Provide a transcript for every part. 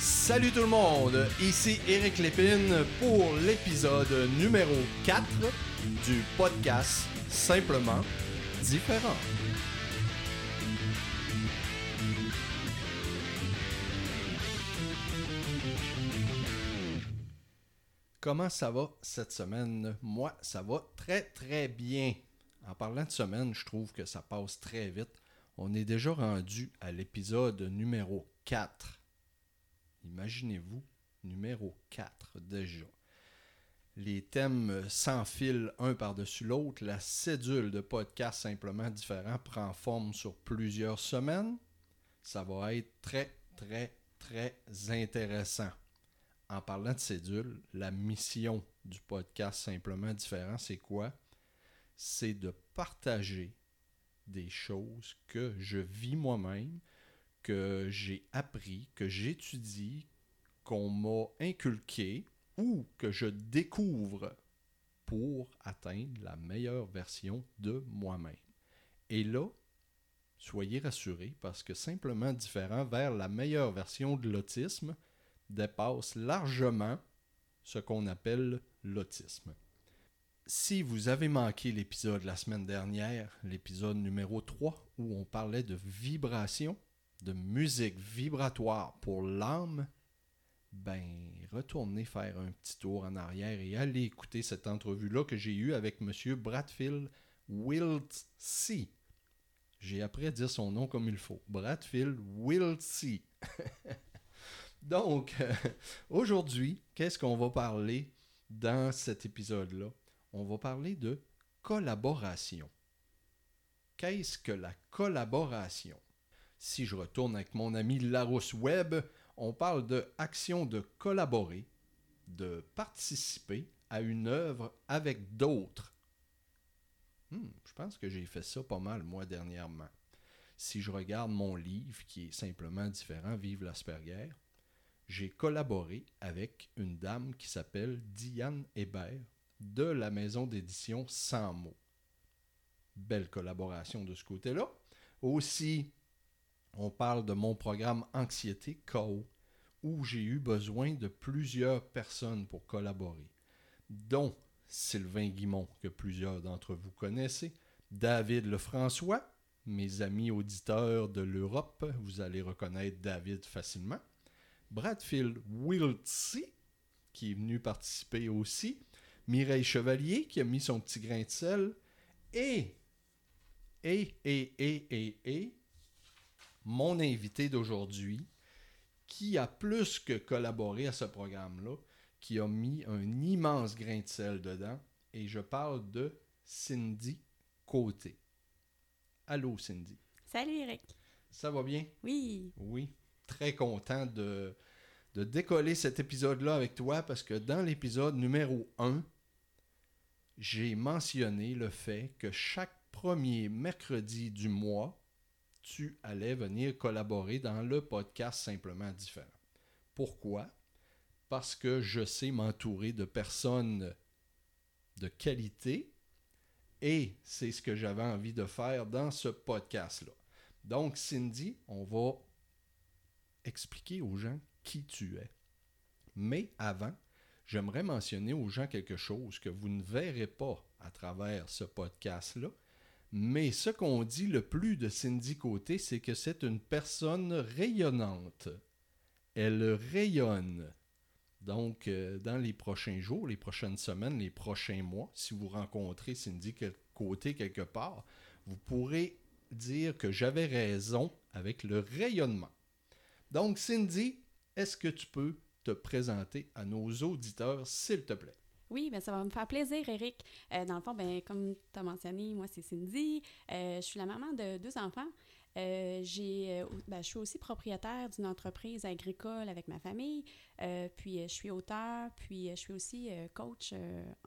Salut tout le monde, ici Eric Lépine pour l'épisode numéro 4 du podcast Simplement différent. Comment ça va cette semaine? Moi, ça va très très bien. En parlant de semaine, je trouve que ça passe très vite. On est déjà rendu à l'épisode numéro 4. Imaginez-vous, numéro 4 déjà. Les thèmes s'enfilent un par-dessus l'autre. La cédule de podcast simplement différent prend forme sur plusieurs semaines. Ça va être très, très, très intéressant. En parlant de cédule, la mission du podcast simplement différent, c'est quoi? C'est de partager des choses que je vis moi-même, que j'ai appris, que j'étudie, qu'on m'a inculqué ou que je découvre pour atteindre la meilleure version de moi-même. Et là, soyez rassurés parce que simplement différent vers la meilleure version de l'autisme dépasse largement ce qu'on appelle l'autisme. Si vous avez manqué l'épisode la semaine dernière, l'épisode numéro 3, où on parlait de vibration, de musique vibratoire pour l'âme, ben retournez faire un petit tour en arrière et allez écouter cette entrevue-là que j'ai eue avec M. Bradfield Wiltsey. J'ai appris à dire son nom comme il faut. Bradfield Wiltsey. Donc, euh, aujourd'hui, qu'est-ce qu'on va parler dans cet épisode-là? On va parler de collaboration. Qu'est-ce que la collaboration? Si je retourne avec mon ami Larousse Webb, on parle de action de collaborer, de participer à une œuvre avec d'autres. Hmm, je pense que j'ai fait ça pas mal, moi, dernièrement. Si je regarde mon livre, qui est simplement différent, Vive l'Asperger, j'ai collaboré avec une dame qui s'appelle Diane Hébert de la maison d'édition Sans mots. Belle collaboration de ce côté-là. Aussi, on parle de mon programme Anxiété KO, où j'ai eu besoin de plusieurs personnes pour collaborer, dont Sylvain Guimont, que plusieurs d'entre vous connaissez, David Lefrançois, mes amis auditeurs de l'Europe, vous allez reconnaître David facilement, Bradfield Wiltsey, qui est venu participer aussi, Mireille Chevalier, qui a mis son petit grain de sel, et, et, et, et, et, et, mon invité d'aujourd'hui, qui a plus que collaboré à ce programme-là, qui a mis un immense grain de sel dedans, et je parle de Cindy Côté. Allô, Cindy. Salut, Eric. Ça va bien? Oui. Oui. Très content de, de décoller cet épisode-là avec toi parce que dans l'épisode numéro 1, j'ai mentionné le fait que chaque premier mercredi du mois, tu allais venir collaborer dans le podcast Simplement Différent. Pourquoi? Parce que je sais m'entourer de personnes de qualité et c'est ce que j'avais envie de faire dans ce podcast-là. Donc, Cindy, on va expliquer aux gens qui tu es. Mais avant, j'aimerais mentionner aux gens quelque chose que vous ne verrez pas à travers ce podcast-là. Mais ce qu'on dit le plus de Cindy Côté, c'est que c'est une personne rayonnante. Elle rayonne. Donc, euh, dans les prochains jours, les prochaines semaines, les prochains mois, si vous rencontrez Cindy Côté quelque part, vous pourrez dire que j'avais raison avec le rayonnement. Donc, Cindy, est-ce que tu peux te présenter à nos auditeurs, s'il te plaît? Oui, ben ça va me faire plaisir, Eric. Euh, dans le fond, ben, comme tu as mentionné, moi, c'est Cindy. Euh, je suis la maman de deux enfants. Euh, j'ai, ben, je suis aussi propriétaire d'une entreprise agricole avec ma famille. puis, je suis auteur. Puis, je suis aussi coach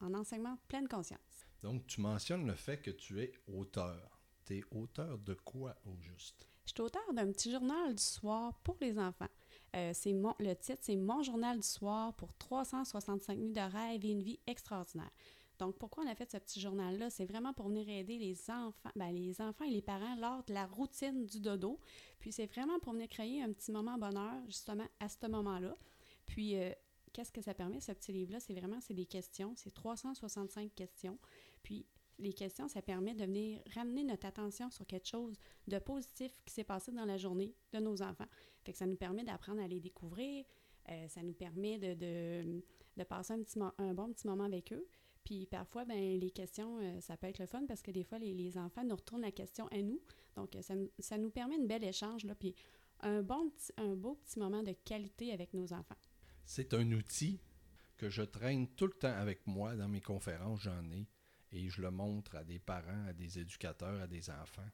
en enseignement pleine conscience. Donc, tu mentionnes le fait que tu es auteur. Tu es auteur de quoi au juste? Je suis auteur d'un petit journal du soir pour les enfants. Euh, c'est mon, le titre, c'est Mon journal du soir pour 365 nuits de rêve et une vie extraordinaire. Donc, pourquoi on a fait ce petit journal-là? C'est vraiment pour venir aider les enfants, ben, les enfants et les parents lors de la routine du dodo. Puis, c'est vraiment pour venir créer un petit moment bonheur, justement, à ce moment-là. Puis, euh, qu'est-ce que ça permet, ce petit livre-là? C'est vraiment, c'est des questions. C'est 365 questions. Puis, les questions, ça permet de venir ramener notre attention sur quelque chose de positif qui s'est passé dans la journée de nos enfants. Que ça nous permet d'apprendre à les découvrir, euh, ça nous permet de, de, passer un, petit un bon petit moment avec eux. Puis parfois, ben, les questions, euh, ça peut être le fun parce que des fois, les, les, enfants nous retournent la question à nous. Donc, ça, ça nous permet une belle échange, là, puis un, bon un beau petit moment de qualité avec nos enfants. C'est un outil que je traîne tout le temps avec moi dans mes conférences, j'en ai et je le montre à des parents, à des éducateurs, à des enfants.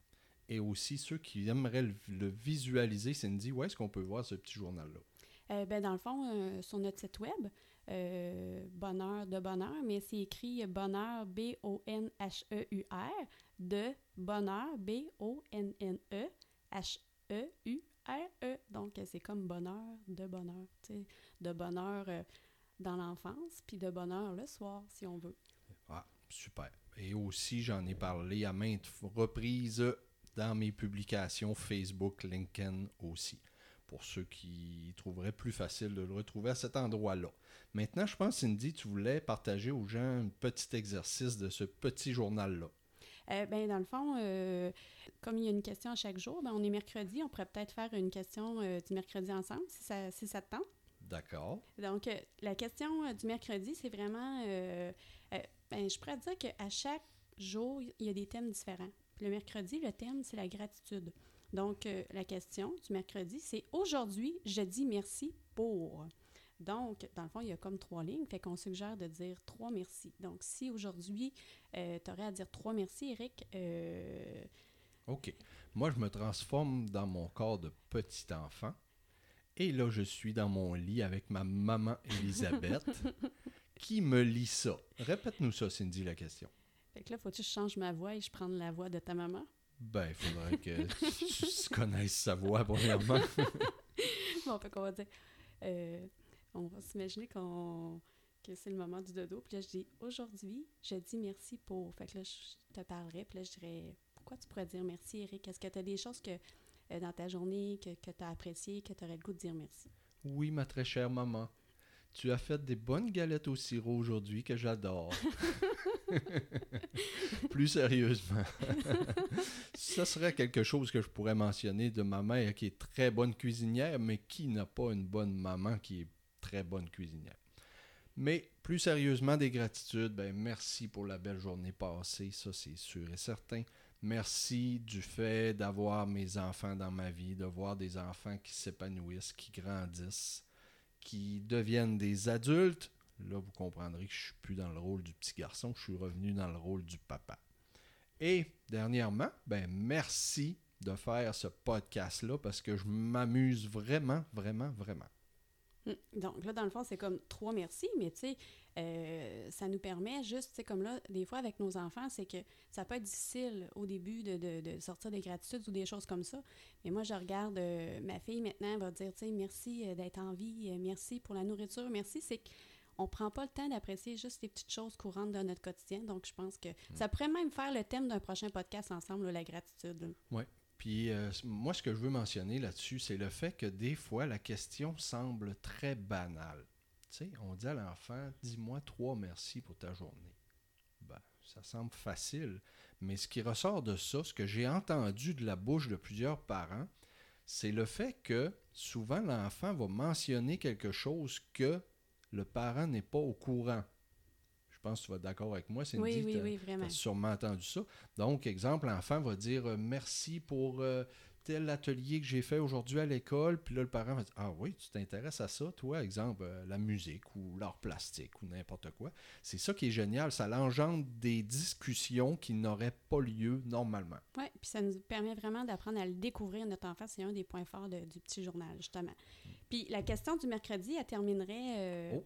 Et aussi ceux qui aimeraient le, visualiser, Cindy, où est-ce qu'on peut voir ce petit journal-là? Euh, ben, dans le fond, euh, sur notre site web, euh, Bonheur de Bonheur, mais c'est écrit Bonheur, B-O-N-H-E-U-R, de Bonheur, B-O-N-N-E, H-E-U-R-E. Donc, c'est comme Bonheur de Bonheur, tu sais, de bonheur dans l'enfance, puis de bonheur le soir, si on veut. Ah, Super. Et aussi, j'en ai parlé à maintes reprises dans mes publications Facebook, LinkedIn aussi, pour ceux qui trouveraient plus facile de le retrouver à cet endroit-là. Maintenant, je pense, Cindy, tu voulais partager aux gens un petit exercice de ce petit journal-là. Euh, ben, dans le fond, euh, comme il y a une question à chaque jour, ben, on est mercredi, on pourrait peut-être faire une question euh, du mercredi ensemble, si ça, si ça te tente. D'accord. Donc, la question du mercredi, c'est vraiment ben, je pourrais dire qu'à chaque jour, il y a des thèmes différents. Le mercredi, le thème, c'est la gratitude. Donc, euh, la question du mercredi, c'est aujourd'hui, je dis merci pour. Donc, dans le fond, il y a comme trois lignes, fait qu'on suggère de dire trois merci. Donc, si aujourd'hui, euh, tu aurais à dire trois merci, Eric. Euh, OK. Moi, je me transforme dans mon corps de petit enfant. Et là, je suis dans mon lit avec ma maman Elisabeth. Qui me lit ça? Répète-nous ça, Cindy, la question. Fait que là, faut-tu que je change ma voix et je prenne la voix de ta maman? Ben, il faudrait que tu connaisses sa voix, premièrement. bon, fait qu'on va dire... Euh, on va s'imaginer qu'on que c'est le moment du dodo. Puis là, je dis aujourd'hui, je dis merci pour. Fait que là, je te parlerai. Puis là, je dirais pourquoi tu pourrais dire merci, Eric? Est-ce que tu as des choses que euh, dans ta journée que, que tu as appréciées, que tu aurais le goût de dire merci? Oui, ma très chère maman. Tu as fait des bonnes galettes au sirop aujourd'hui que j'adore. Plus sérieusement, ça serait quelque chose que je pourrais mentionner de ma mère qui est très bonne cuisinière, mais qui n'a pas une bonne maman qui est très bonne cuisinière. Mais plus sérieusement, des gratitudes, ben merci pour la belle journée passée, ça c'est sûr et certain. Merci du fait d'avoir mes enfants dans ma vie, de voir des enfants qui s'épanouissent, qui grandissent qui deviennent des adultes, là, vous comprendrez que je suis plus dans le rôle du petit garçon, je suis revenu dans le rôle du papa. Et dernièrement, ben merci de faire ce podcast-là parce que je m'amuse vraiment, vraiment, vraiment. Hum, donc là, dans le fond, c'est comme trois merci, mais tu sais, euh, ça nous permet juste, tu sais, comme là, des fois avec nos enfants, c'est que ça peut être difficile au début de, de, de, sortir des gratitudes ou des choses comme ça. Mais moi, je regarde euh, ma fille maintenant, elle va dire, tu sais, merci euh, d'être en vie, merci pour la nourriture, merci. C'est qu'on prend pas le temps d'apprécier juste les petites choses courantes de notre quotidien. Donc, je pense que hmm. ça pourrait même faire le thème d'un prochain podcast ensemble, la gratitude. Oui. Puis moi, ce que je veux mentionner là-dessus, c'est le fait que des fois, la question semble très banale on dit à l'enfant, dis-moi trois merci pour ta journée. Ben, ça semble facile, mais ce qui ressort de ça, ce que j'ai entendu de la bouche de plusieurs parents, c'est le fait que souvent l'enfant va mentionner quelque chose que le parent n'est pas au courant. Je pense que tu vas être d'accord avec moi, Cindy. Oui, oui, oui, vraiment. Tu as sûrement entendu ça. Donc, exemple, l'enfant va dire euh, merci pour euh, l'atelier que j'ai fait aujourd'hui à l'école, puis là, le parent va dire Ah oui, tu t'intéresses à ça, toi, exemple, euh, la musique ou l'art plastique ou n'importe quoi. C'est ça qui est génial, ça engendre des discussions qui n'auraient pas lieu normalement. Oui, puis ça nous permet vraiment d'apprendre à le découvrir, notre enfant. C'est un des points forts du petit journal, justement. Puis la question du mercredi, elle terminerait. Euh, oh.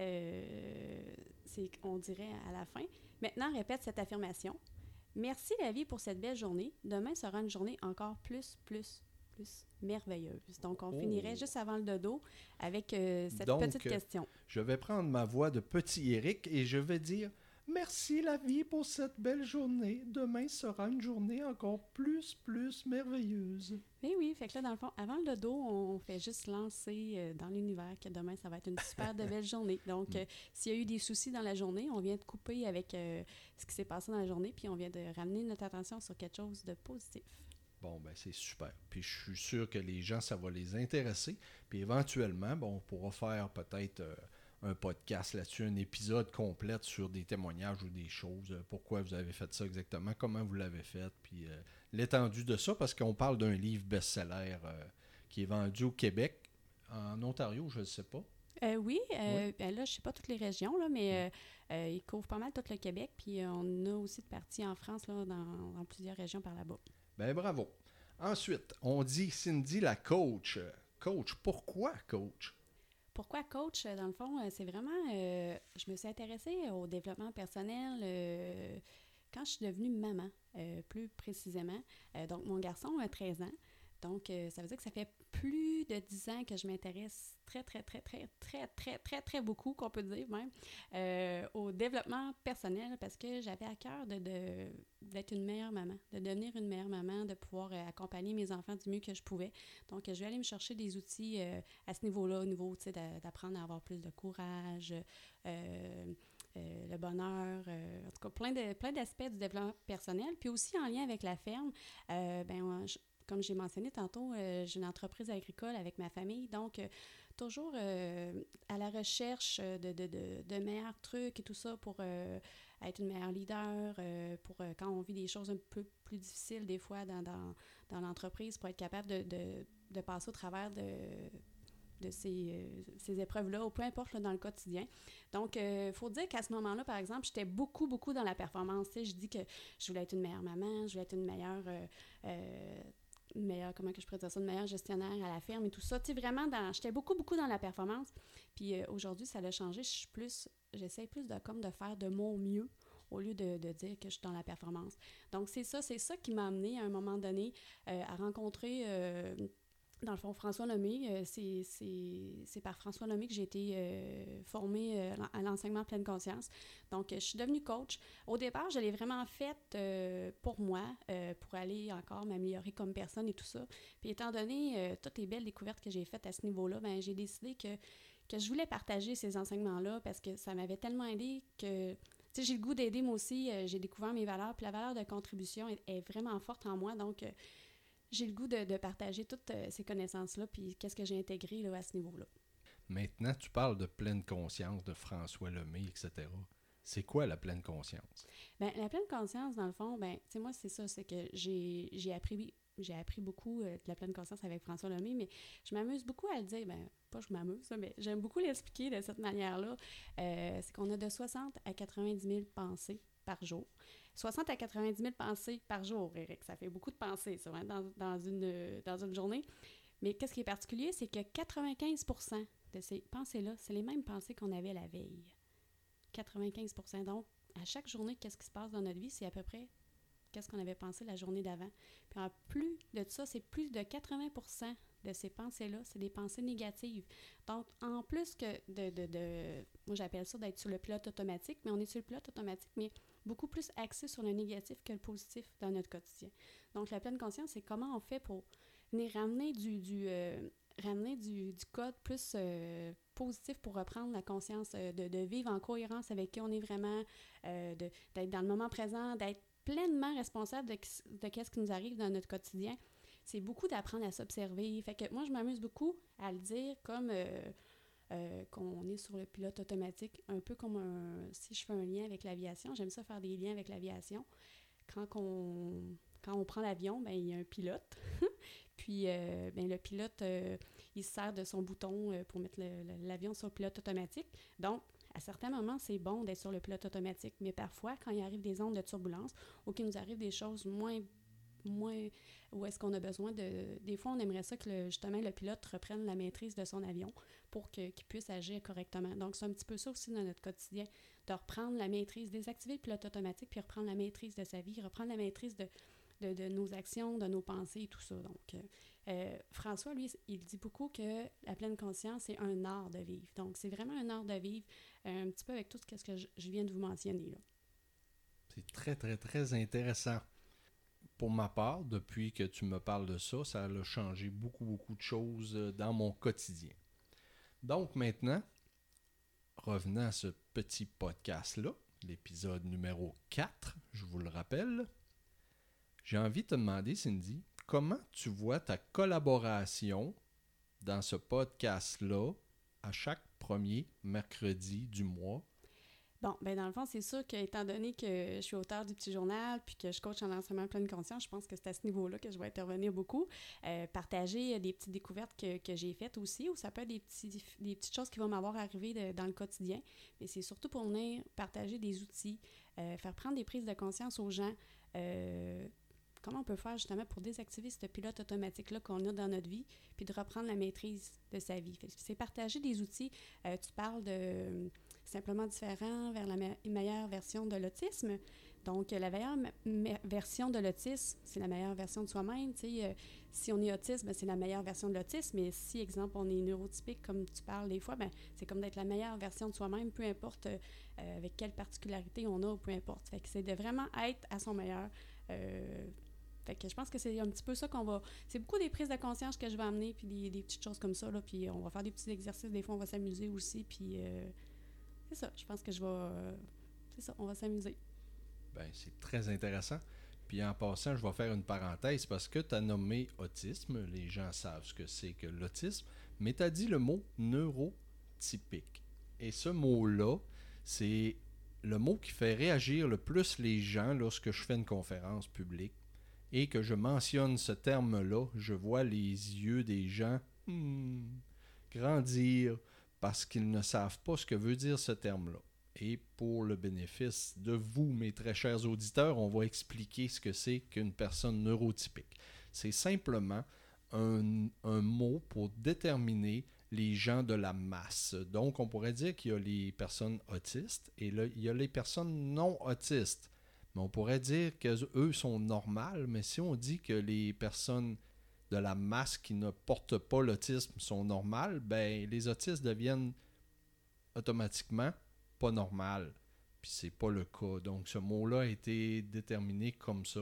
euh, c'est, on dirait à la fin. Maintenant, répète cette affirmation. Merci la vie pour cette belle journée. Demain sera une journée encore plus, plus, plus merveilleuse. Donc, on finirait oh. juste avant le dodo avec euh, cette petite question. Je vais prendre ma voix de petit Eric et je vais dire Merci la vie pour cette belle journée. Demain sera une journée encore plus, plus merveilleuse. Oui, oui, fait que là, dans le fond, avant le dos, on fait juste lancer euh, dans l'univers que demain, ça va être une super de belle journée. Donc, euh, s'il y a eu des soucis dans la journée, on vient de couper avec euh, ce qui s'est passé dans la journée, puis on vient de ramener notre attention sur quelque chose de positif. Bon, ben c'est super. Puis je suis sûr que les gens, ça va les intéresser. Puis éventuellement, bon, on pourra faire peut-être un podcast là-dessus, un épisode complet sur des témoignages ou des choses. euh, Pourquoi vous avez fait ça exactement, comment vous l'avez fait, puis euh, l'étendue de ça, parce qu'on parle d'un livre best-seller euh, qui est vendu au Québec. En Ontario, je ne sais pas. Euh, oui, Oui. ben là, je sais pas toutes les régions, là, mais il couvre pas mal tout le Québec, puis on a aussi de parties en France, là, dans, dans plusieurs régions par là-bas. Ben bravo. Ensuite, on dit Cindy la coach. Coach, pourquoi coach? Pourquoi coach, euh, dans le fond, euh, c'est vraiment, euh, je me suis intéressée au développement personnel quand je suis devenue maman, plus précisément. Donc, mon garçon a 13 ans. Donc, euh, ça veut dire que ça fait plus de 10 ans que je m'intéresse très, très, très, très, très, très, très, très beaucoup, qu'on peut dire même, euh, au développement personnel parce que j'avais à cœur de, d'être une meilleure maman, de devenir une meilleure maman, de pouvoir euh, accompagner mes enfants du mieux que je pouvais. Donc, je vais aller me chercher des outils à ce niveau-là, au niveau, tu d'apprendre à avoir plus de courage, le bonheur, en tout cas, plein, de, plein d'aspects du développement personnel. Puis aussi, en lien avec la ferme, ben, comme j'ai mentionné tantôt, euh, j'ai une entreprise agricole avec ma famille, donc euh, toujours euh, à la recherche de, de, de, de meilleurs trucs et tout ça pour être une meilleure leader, pour quand on vit des choses un peu plus difficiles des fois dans, dans, dans l'entreprise, pour être capable de, passer au travers de, de ces, ces épreuves-là, ou peu importe dans le quotidien. Donc, il faut dire qu'à ce moment-là, par exemple, j'étais beaucoup, beaucoup dans la performance. Je dis que je voulais être une meilleure maman, je voulais être une meilleure, une meilleure, comment que je ça, une meilleure gestionnaire à la ferme et tout ça. Tu sais, vraiment, j'étais beaucoup, beaucoup dans la performance. Puis euh, aujourd'hui, ça a changé. Je suis plus, j'essaie plus de, comme de faire de mon mieux au lieu de, de dire que je suis dans la performance. Donc, c'est ça, c'est ça qui m'a amené à un moment donné euh, à rencontrer euh, dans le fond, François Lemay, euh, c'est- par François Lemay que j'ai été euh, formée euh, à l'enseignement pleine conscience. Donc, je suis devenue coach. Au départ, je l'ai vraiment faite pour moi, pour aller encore m'améliorer comme personne et tout ça. Puis, étant donné toutes les belles découvertes que j'ai faites à ce niveau-là, ben, j'ai décidé que, que je voulais partager ces enseignements-là parce que ça m'avait tellement aidé que j'ai le goût d'aider moi aussi. j'ai découvert mes valeurs. Puis la valeur de contribution est, vraiment forte en moi. Donc, j'ai le goût de, de partager toutes euh, ces connaissances-là. Puis qu'est-ce que j'ai intégré là, à ce niveau-là. Maintenant, tu parles de pleine conscience de François Lemay, etc. C'est quoi la pleine conscience? Ben, la pleine conscience, dans le fond, ben, tu sais, moi, c'est ça. C'est que j'ai appris. J'ai appris beaucoup euh, de la pleine conscience avec François Lemay, mais je m'amuse beaucoup à le dire. Ben, pas je m'amuse, mais j'aime beaucoup l'expliquer de cette manière-là. Euh, c'est qu'on a de 60 à 90 000 pensées par jour. 60 à 90 000 pensées par jour, Eric. Ça fait beaucoup de pensées, ça, hein, dans, dans, une, dans une journée. Mais qu'est-ce qui est particulier, c'est que 95% de ces pensées-là, c'est les mêmes pensées qu'on avait la veille. 95% Donc, à chaque journée, qu'est-ce qui se passe dans notre vie, c'est à peu près qu'est-ce qu'on avait pensé la journée d'avant. Puis en plus de ça, c'est plus de 80% de ces pensées-là, c'est des pensées négatives. Donc, en plus que de, de, de moi j'appelle ça d'être sur le pilote automatique, mais on est sur le pilote automatique, mais beaucoup plus axé sur le négatif que le positif dans notre quotidien. Donc, la pleine conscience, c'est comment on fait pour venir ramener du, du, euh, ramener du, du code plus euh, positif pour reprendre la conscience, euh, de, de vivre en cohérence avec qui on est vraiment, d'être dans le moment présent, d'être pleinement responsable de, de qu'est-ce qui nous arrive dans notre quotidien. C'est beaucoup d'apprendre à s'observer. Fait que moi, je m'amuse beaucoup à le dire comme euh, qu'on est sur le pilote automatique, un peu comme un, si je fais un lien avec l'aviation. J'aime ça faire des liens avec l'aviation. Quand on, quand on prend l'avion, ben, il y a un pilote. Puis euh, ben, le pilote, euh, il se sert de son bouton pour mettre l'avion sur le pilote automatique. Donc, à certains moments, c'est bon d'être sur le pilote automatique, mais parfois, quand il arrive des ondes de turbulence ou qu'il nous arrive des choses moins moins où est-ce qu'on a besoin de des fois on aimerait ça que justement le pilote reprenne la maîtrise de son avion pour qu'il puisse agir correctement. Donc c'est un petit peu ça aussi dans notre quotidien de reprendre la maîtrise désactiver le pilote automatique puis reprendre la maîtrise de sa vie reprendre la maîtrise de, de, de nos actions de nos pensées et tout ça. Donc euh, François lui il dit beaucoup que la pleine conscience c'est un art de vivre. Donc c'est vraiment un art de vivre euh, un petit peu avec tout ce que je, je viens de vous mentionner C'est très, très, très intéressant. Pour ma part, depuis que tu me parles de ça, ça a changé beaucoup, beaucoup de choses euh, dans mon quotidien. Donc maintenant, revenant à ce petit podcast-là, l'épisode numéro 4, je vous le rappelle, j'ai envie de te demander, Cindy, comment tu vois ta collaboration dans ce podcast-là à chaque premier mercredi du mois? Bon, ben dans le fond, c'est sûr que étant donné que je suis auteur du petit journal puis que je coach en enseignement pleine conscience, je pense que c'est à ce niveau-là que je vais intervenir beaucoup. Euh, partager des petites découvertes que, que j'ai faites aussi, ou ça peut être des, petits, des petites choses qui vont m'avoir arrivé dans le quotidien. Mais c'est surtout pour venir partager des outils, euh, faire prendre des prises de conscience aux gens. Euh, comment on peut faire justement pour désactiver ce pilote automatique-là qu'on a dans notre vie, puis de reprendre la maîtrise de sa vie. C'est partager des outils. tu parles de simplement différent vers la meilleure version de l'autisme. Donc, la meilleure version de l'autisme, c'est la meilleure version de soi-même. Euh, si on est autiste, ben, c'est la meilleure version de l'autisme. Mais si, exemple, on est neurotypique, comme tu parles des fois, ben, c'est comme d'être la meilleure version de soi-même, peu importe euh, avec quelle particularité on a ou peu importe. C'est de vraiment être à son meilleur. Euh, je pense que c'est un petit peu ça qu'on va. C'est beaucoup des prises de conscience que je vais amener, puis des, des petites choses comme ça. Là, puis on va faire des petits exercices. Des fois, on va s'amuser aussi. Puis c'est ça. Je pense que je vais. Euh, c'est ça, on va s'amuser. Ben, c'est très intéressant. Puis en passant, je vais faire une parenthèse parce que tu as nommé autisme. Les gens savent ce que c'est que l'autisme. Mais tu as dit le mot neurotypique. Et ce mot-là, c'est le mot qui fait réagir le plus les gens lorsque je fais une conférence publique et que je mentionne ce terme-là, je vois les yeux des gens hmm, grandir parce qu'ils ne savent pas ce que veut dire ce terme-là. Et pour le bénéfice de vous, mes très chers auditeurs, on va expliquer ce que c'est qu'une personne neurotypique. C'est simplement un, mot pour déterminer les gens de la masse. Donc, on pourrait dire qu'il y a les personnes autistes et il y a les personnes non autistes. Mais on pourrait dire qu'eux sont normales, mais si on dit que les personnes de la masse qui ne portent pas l'autisme sont normales, ben les autistes deviennent automatiquement pas normales. Puis c'est pas le cas. Donc ce mot-là a été déterminé comme ça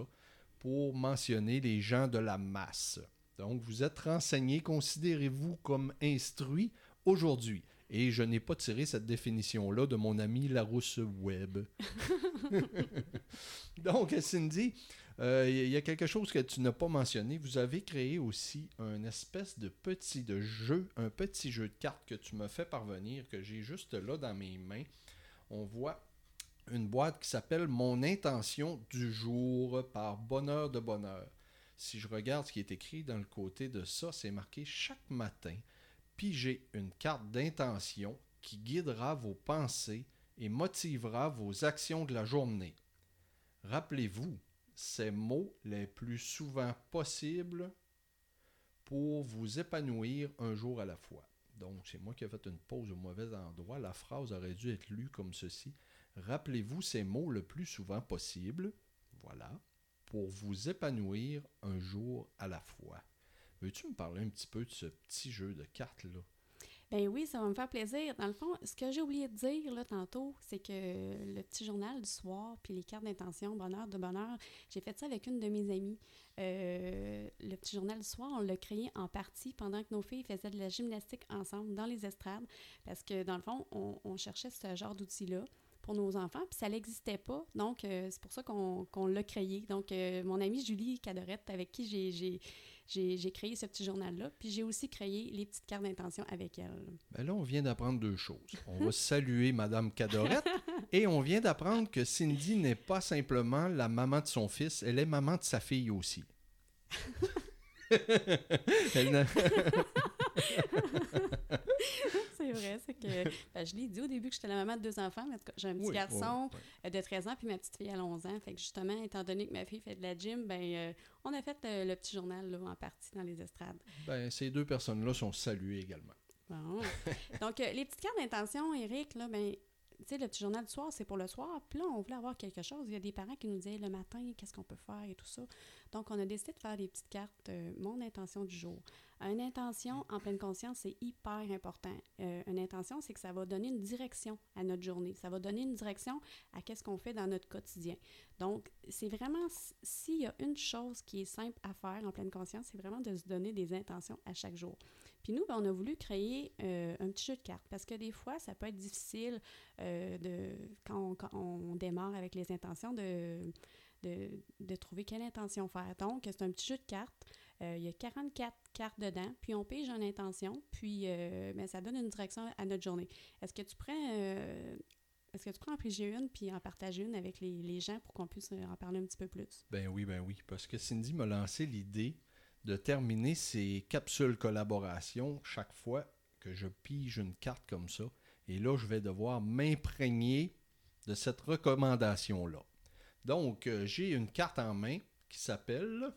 pour mentionner les gens de la masse. Donc vous êtes renseigné, considérez-vous comme instruit aujourd'hui. Et je n'ai pas tiré cette définition-là de mon ami Larousse Webb. Donc, Cindy, il euh, y a quelque chose que tu n'as pas mentionné. Vous avez créé aussi un espèce de petit de jeu, un petit jeu de cartes que tu me fais parvenir, que j'ai juste là dans mes mains. On voit une boîte qui s'appelle Mon intention du jour par bonheur de bonheur. Si je regarde ce qui est écrit dans le côté de ça, c'est marqué chaque matin. Pigez une carte d'intention qui guidera vos pensées et motivera vos actions de la journée. Rappelez-vous, ces mots les plus souvent possibles pour vous épanouir un jour à la fois. Donc, c'est moi qui ai fait une pause au mauvais endroit. La phrase aurait dû être lue comme ceci. Rappelez-vous ces mots le plus souvent possible, voilà, pour vous épanouir un jour à la fois. Veux-tu me parler un petit peu de ce petit jeu de cartes-là? Ben oui, ça va me faire plaisir. Dans le fond, ce que j'ai oublié de dire là, tantôt, c'est que le petit journal du soir, puis les cartes d'intention, bonheur de bonheur, j'ai fait ça avec une de mes amies. Euh, le petit journal du soir, on l'a créé en partie pendant que nos filles faisaient de la gymnastique ensemble dans les estrades, parce que dans le fond, on, cherchait ce genre d'outils-là pour nos enfants, puis ça n'existait pas. Donc, euh, c'est pour ça qu'on l'a créé. Donc, euh, mon amie Julie Cadorette, avec qui j'ai j'ai créé ce petit journal-là. Puis j'ai aussi créé les petites cartes d'intention avec elle. Ben là, on vient d'apprendre deux choses. On va saluer Madame Cadorette et on vient d'apprendre que Cindy n'est pas simplement la maman de son fils, elle est maman de sa fille aussi. elle c'est vrai, c'est que ben, je l'ai dit au début que j'étais la maman de deux enfants, mais j'ai un petit garçon euh, de 13 ans puis ma petite fille à 11 ans. Fait que justement, étant donné que ma fille fait de la gym, ben euh, on a fait euh, le petit journal là, en partie dans les estrades. Ben, ces deux personnes-là sont saluées également. Bon. Donc, les petites cartes d'intention, Eric, là, ben, sais, le petit journal du soir, c'est pour le soir. Puis on voulait avoir quelque chose. Il y a des parents qui nous disaient le matin, qu'est-ce qu'on peut faire et tout ça. Donc, on a décidé de faire des petites cartes, euh, mon intention du jour. Une intention en pleine conscience, c'est hyper important. Euh, une intention, c'est que ça va donner une direction à notre journée. Ça va donner une direction à qu'est-ce qu'on fait dans notre quotidien. Donc, c'est vraiment, s'il y a une chose qui est simple à faire en pleine conscience, c'est vraiment de se donner des intentions à chaque jour. Puis nous, ben, on a voulu créer euh, un petit jeu de cartes parce que des fois, ça peut être difficile euh, de, quand on, démarre avec les intentions de, de, trouver quelle intention faire. Donc, c'est un petit jeu de cartes. Euh, il y a 44 cartes dedans, puis on pige une intention, puis ben, ça donne une direction à notre journée. Est-ce que tu prends est-ce que tu prends en piger une puis en partager une avec les, les gens pour qu'on puisse en parler un petit peu plus? Ben oui, ben oui. Parce que Cindy m'a lancé l'idée de terminer ces capsules collaboration chaque fois que je pige une carte comme ça. Et là, je vais devoir m'imprégner de cette recommandation-là. Donc, euh, j'ai une carte en main qui s'appelle,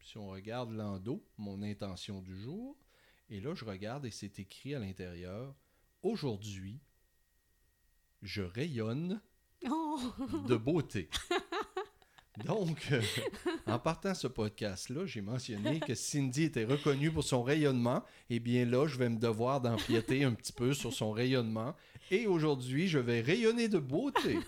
si on regarde l'endo, mon intention du jour. Et là, je regarde et c'est écrit à l'intérieur, aujourd'hui, je rayonne oh! de beauté. Donc, euh, en partant ce podcast-là, j'ai mentionné que Cindy était reconnue pour son rayonnement. Eh bien là, je vais me devoir d'empiéter un petit peu sur son rayonnement. Et aujourd'hui, je vais rayonner de beauté.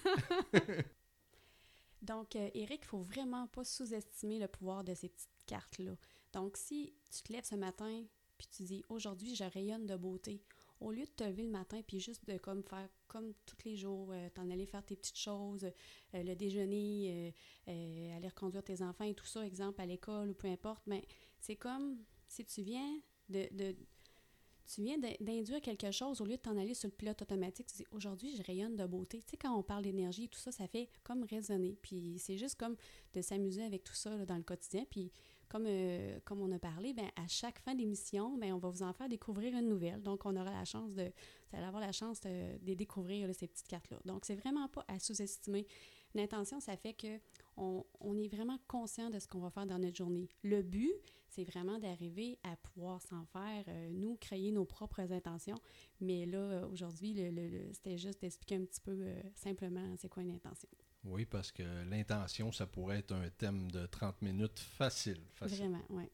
Donc, euh, Eric, il faut vraiment pas sous-estimer le pouvoir de ces petites cartes-là. Donc, si tu te lèves ce matin puis tu dis aujourd'hui, je rayonne de beauté, au lieu de te lever le matin puis juste de comme faire comme tous les jours, euh, t'en aller faire tes petites choses, euh, le déjeuner, euh, aller reconduire tes enfants et tout ça, exemple à l'école ou peu importe, mais c'est comme si tu viens de, tu viens d'induire quelque chose au lieu de t'en aller sur le pilote automatique, tu dis aujourd'hui je rayonne de beauté. Tu sais, quand on parle d'énergie, tout ça, ça fait comme résonner. Puis c'est juste comme de s'amuser avec tout ça dans le quotidien. Puis comme, euh, comme on a parlé, ben, à chaque fin d'émission, ben, on va vous en faire découvrir une nouvelle. Donc, on aura la chance de, la chance de, découvrir ces petites cartes-là. Donc, c'est vraiment pas à sous-estimer. L'intention, ça fait que on, est vraiment conscient de ce qu'on va faire dans notre journée. Le but, c'est vraiment d'arriver à pouvoir s'en faire, euh, nous, créer nos propres intentions. Mais là, euh, aujourd'hui, le, c'était juste d'expliquer un petit peu simplement c'est quoi une intention. Oui, parce que l'intention, ça pourrait être un thème de 30 minutes facile. Vraiment, oui.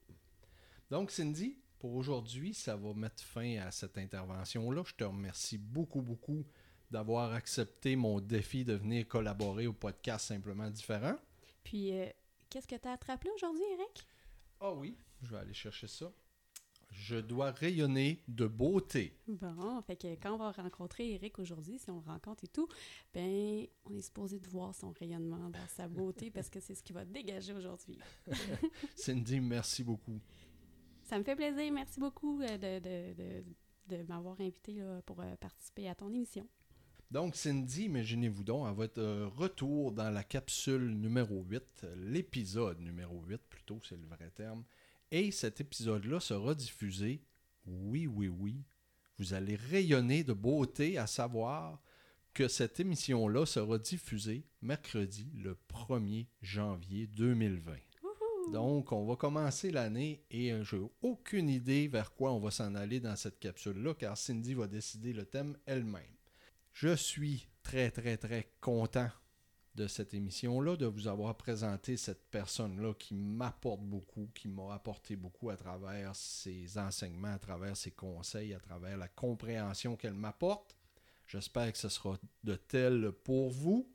Donc, Cindy, pour aujourd'hui, ça va mettre fin à cette intervention-là. Je te remercie beaucoup, beaucoup d'avoir accepté mon défi de venir collaborer au podcast Simplement Différent. Puis, euh, qu'est-ce que tu as attrapé aujourd'hui, Eric? Ah oui, je vais aller chercher ça je dois rayonner de beauté. Bon, fait que quand on va rencontrer Eric aujourd'hui, si on le rencontre et tout, ben on est supposé de voir son rayonnement dans sa beauté parce que c'est ce qui va dégager aujourd'hui. Cindy, merci beaucoup. Ça me fait plaisir. Merci beaucoup euh, de, de, de, de m'avoir invité pour euh, participer à ton émission. Donc, Cindy, imaginez-vous donc, à votre euh, retour dans la capsule numéro 8, l'épisode numéro 8 plutôt, c'est le vrai terme, et cet épisode-là sera diffusé. Oui, oui, oui. Vous allez rayonner de beauté à savoir que cette émission-là sera diffusée mercredi le 1er janvier 2020. Donc, on va commencer l'année et je n'ai aucune idée vers quoi on va s'en aller dans cette capsule-là, car Cindy va décider le thème elle-même. Je suis très, très, très content de cette émission-là, de vous avoir présenté cette personne-là qui m'apporte beaucoup, qui m'a apporté beaucoup à travers ses enseignements, à travers ses conseils, à travers la compréhension qu'elle m'apporte. J'espère que ce sera de tel pour vous.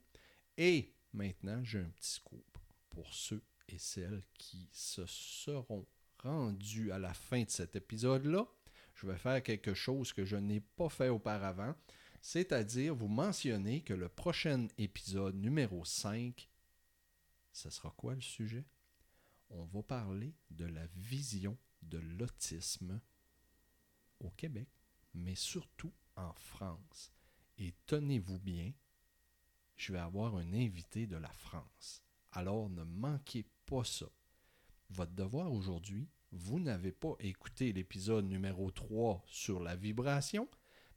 Et maintenant, j'ai un petit scoop pour ceux et celles qui se seront rendus à la fin de cet épisode-là. Je vais faire quelque chose que je n'ai pas fait auparavant. C'est-à-dire, vous mentionnez que le prochain épisode numéro 5, ce sera quoi le sujet? On va parler de la vision de l'autisme au Québec, mais surtout en France. Et tenez-vous bien, je vais avoir un invité de la France. Alors ne manquez pas ça. Votre devoir aujourd'hui, vous n'avez pas écouté l'épisode numéro 3 sur la vibration,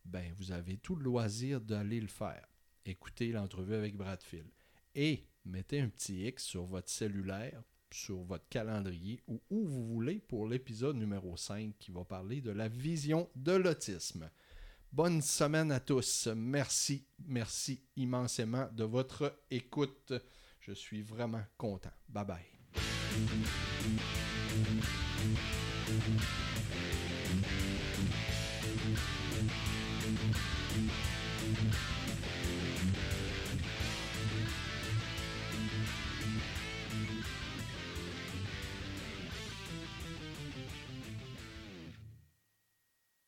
ben vous avez tout le loisir d'aller le faire. Écoutez l'entrevue avec Bradfield. Et mettez un petit X sur votre cellulaire, sur votre calendrier ou où vous voulez pour l'épisode numéro 5 qui va parler de la vision de l'autisme. Bonne semaine à tous. Merci, merci immensément de votre écoute. Je suis vraiment content. Bye bye.